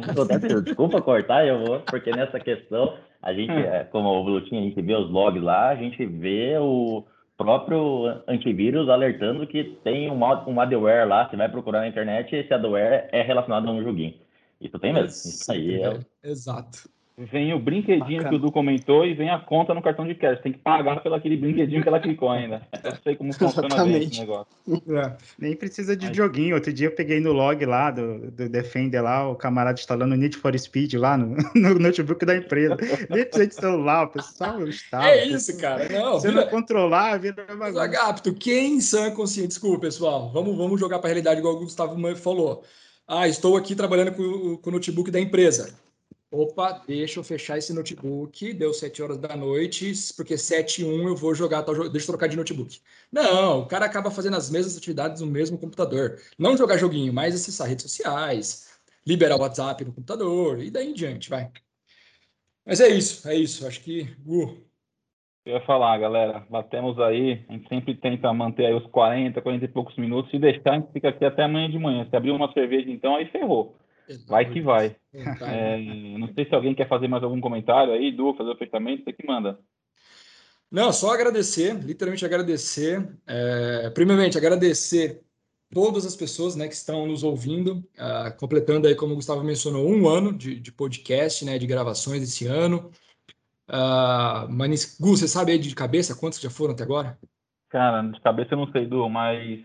Speaker 5: Acontece, desculpa cortar, eu vou, porque nessa questão, a gente, hum. é, como o Blutinho, a gente vê os logs lá, a gente vê o próprio antivírus alertando que tem um, um malware lá, você vai procurar na internet e esse adware é relacionado a um joguinho. Isso tem mesmo. Isso aí é...
Speaker 1: Exato.
Speaker 2: Vem o brinquedinho Bacana. que o Du comentou e vem a conta no cartão de crédito. Tem que pagar pelo aquele brinquedinho que ela clicou ainda. Eu sei como *laughs* funciona bem esse negócio.
Speaker 3: É, nem precisa de joguinho. Outro dia eu peguei no log lá do, do Defender lá, o camarada instalando Need for Speed lá no, *laughs* no notebook da empresa. Nem precisa de celular, o pessoal está.
Speaker 1: É isso, cara. Não,
Speaker 3: Se vira... não controlar, vira
Speaker 1: bagunça. Agapto, quem sã consciente? Desculpa, pessoal. Vamos, vamos jogar para a realidade igual o Gustavo falou. Ah, estou aqui trabalhando com, com o notebook da empresa Opa, deixa eu fechar esse notebook, deu 7 horas da noite, porque 7 e 1 eu vou jogar, tal, deixa eu trocar de notebook. Não, o cara acaba fazendo as mesmas atividades no mesmo computador. Não jogar joguinho, mas acessar redes sociais, liberar o WhatsApp no computador, e daí em diante, vai. Mas é isso, é isso. Acho que. Uh.
Speaker 2: Eu ia falar, galera, batemos aí, a gente sempre tenta manter aí os 40, 40 e poucos minutos. Se deixar, a gente fica aqui até amanhã de manhã. Se abrir uma cerveja, então, aí ferrou. Vai que vai. É, não sei se alguém quer fazer mais algum comentário aí, Du, fazer o fechamento, você que manda.
Speaker 1: Não, só agradecer, literalmente agradecer. É, primeiramente, agradecer todas as pessoas né, que estão nos ouvindo, uh, completando aí, como o Gustavo mencionou, um ano de, de podcast, né, de gravações esse ano. Uh, mas, Gu, você sabe aí de cabeça quantos já foram até agora?
Speaker 2: Cara, de cabeça eu não sei, Du, mas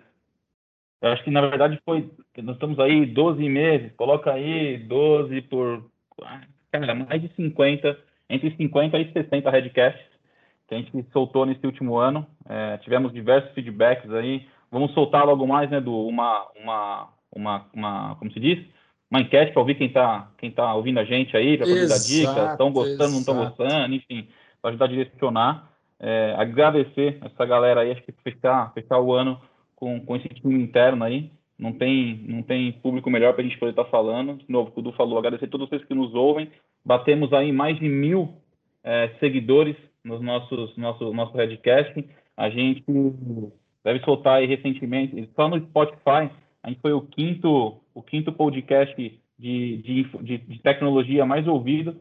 Speaker 2: eu acho que na verdade foi. Nós estamos aí 12 meses, coloca aí 12 por. Cara, mais de 50, entre 50 e 60 headcasts que a gente soltou nesse último ano. É, tivemos diversos feedbacks aí. Vamos soltar logo mais, né, do uma, uma, uma, uma, como se diz? uma enquete para ouvir quem está quem tá ouvindo a gente aí, para poder dar dicas, estão gostando, não estão gostando, enfim, para ajudar a direcionar. É, agradecer essa galera aí, acho que fechar, fechar o ano com, com esse time interno aí. Não tem, não tem público melhor para a gente poder estar tá falando. De novo, o Kudu falou, agradecer a todos vocês que nos ouvem. Batemos aí mais de mil é, seguidores nos nossos nosso nosso Redcast. A gente deve soltar aí recentemente, só no Spotify, a gente foi o quinto o quinto podcast de, de, de, de tecnologia mais ouvido.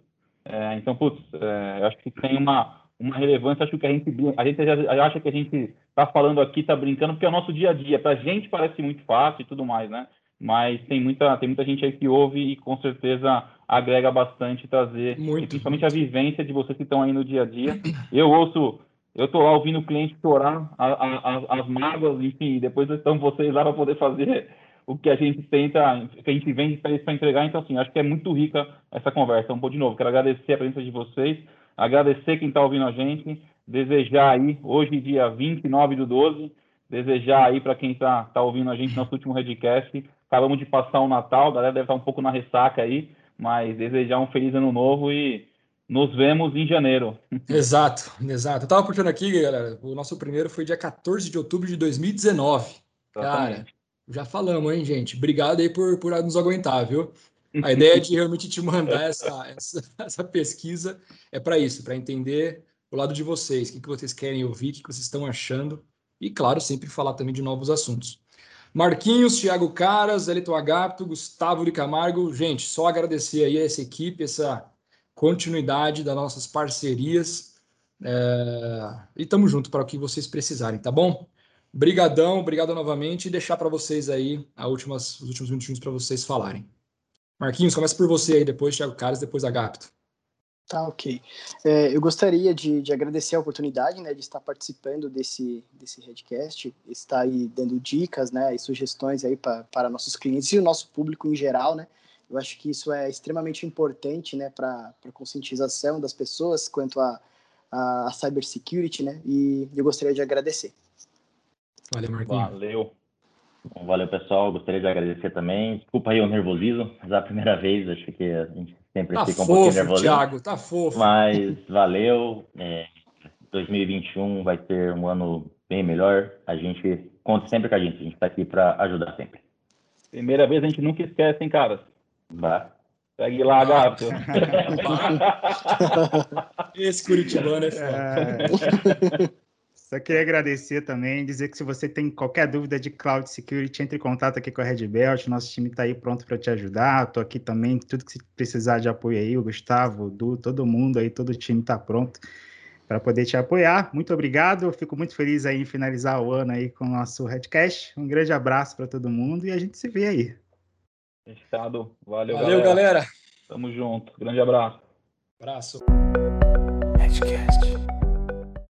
Speaker 2: É, então, putz, é, acho que tem uma, uma relevância. Acho que a gente, a gente acha que a gente está falando aqui, está brincando, porque é o nosso dia a dia. Para a gente parece muito fácil e tudo mais, né? Mas tem muita, tem muita gente aí que ouve e com certeza agrega bastante trazer, muito. principalmente a vivência de vocês que estão aí no dia a dia. Eu ouço, eu estou lá ouvindo o cliente chorar a, a, a, as mágoas, enfim, depois estão vocês lá para poder fazer o que a gente tenta, que a gente vende para entregar. Então, assim, acho que é muito rica essa conversa. Então, de novo, quero agradecer a presença de vocês, agradecer quem está ouvindo a gente, desejar aí, hoje, dia 29 do 12, desejar aí para quem está tá ouvindo a gente, nosso último Redcast. Acabamos de passar o Natal, a galera deve estar tá um pouco na ressaca aí, mas desejar um feliz ano novo e nos vemos em janeiro. *laughs*
Speaker 1: Exato, exato. Eu estava curtindo aqui, galera, o nosso primeiro foi dia 14 de outubro de 2019. Exatamente. Cara, já falamos, hein, gente? Obrigado aí por, por nos aguentar, viu? A ideia de realmente te mandar essa, essa, essa pesquisa é para isso, para entender o lado de vocês, o que, que vocês querem ouvir, o que, que vocês estão achando, e, claro, sempre falar também de novos assuntos. Marquinhos, Thiago Caras, Elito Agapto, Gustavo de Camargo, gente, só agradecer aí a essa equipe, essa continuidade das nossas parcerias, é... e estamos junto para o que vocês precisarem, tá bom? Brigadão, obrigado novamente e deixar para vocês aí últimas, os últimos minutinhos para vocês falarem. Marquinhos, começa por você aí, depois Thiago Caras, depois Agapto.
Speaker 4: Tá, ok. É, eu gostaria de, de, agradecer a oportunidade né, de estar participando desse, desse Redcast, estar aí dando dicas né, e sugestões aí pra, para nossos clientes e o nosso público em geral. Né? Eu acho que isso é extremamente importante né, para a conscientização das pessoas quanto a, a, a cybersecurity, né? E eu gostaria de agradecer.
Speaker 1: Valeu, Marquinhos.
Speaker 5: Valeu. Bom, valeu, pessoal. Gostaria de agradecer também. Desculpa aí o nervosismo, mas é a primeira vez, acho que a gente sempre
Speaker 1: tá
Speaker 5: fica
Speaker 1: um fofo, pouquinho nervoso. Thiago, tá fofo.
Speaker 5: Mas valeu. É, 2021 vai ser um ano bem melhor. A gente conta sempre com a gente. A gente está aqui para ajudar sempre.
Speaker 2: Primeira vez a gente nunca esquece, hein, caras?
Speaker 5: Bah.
Speaker 2: Segue lá, gato. *laughs* *laughs*
Speaker 1: Esse Curitibano é foda.
Speaker 3: É... Só queria agradecer também, dizer que se você tem qualquer dúvida de cloud security, entre em contato aqui com a Red Belt, nosso time está aí pronto para te ajudar. Estou aqui também, tudo que você precisar de apoio aí, o Gustavo, o Du, todo mundo aí, todo o time está pronto para poder te apoiar. Muito obrigado, fico muito feliz aí em finalizar o ano aí com o nosso Redcast. Um grande abraço para todo mundo e a gente se vê aí.
Speaker 2: Fechado. Valeu,
Speaker 1: Valeu galera. galera.
Speaker 2: Tamo junto. Grande abraço.
Speaker 1: Abraço. Redcast.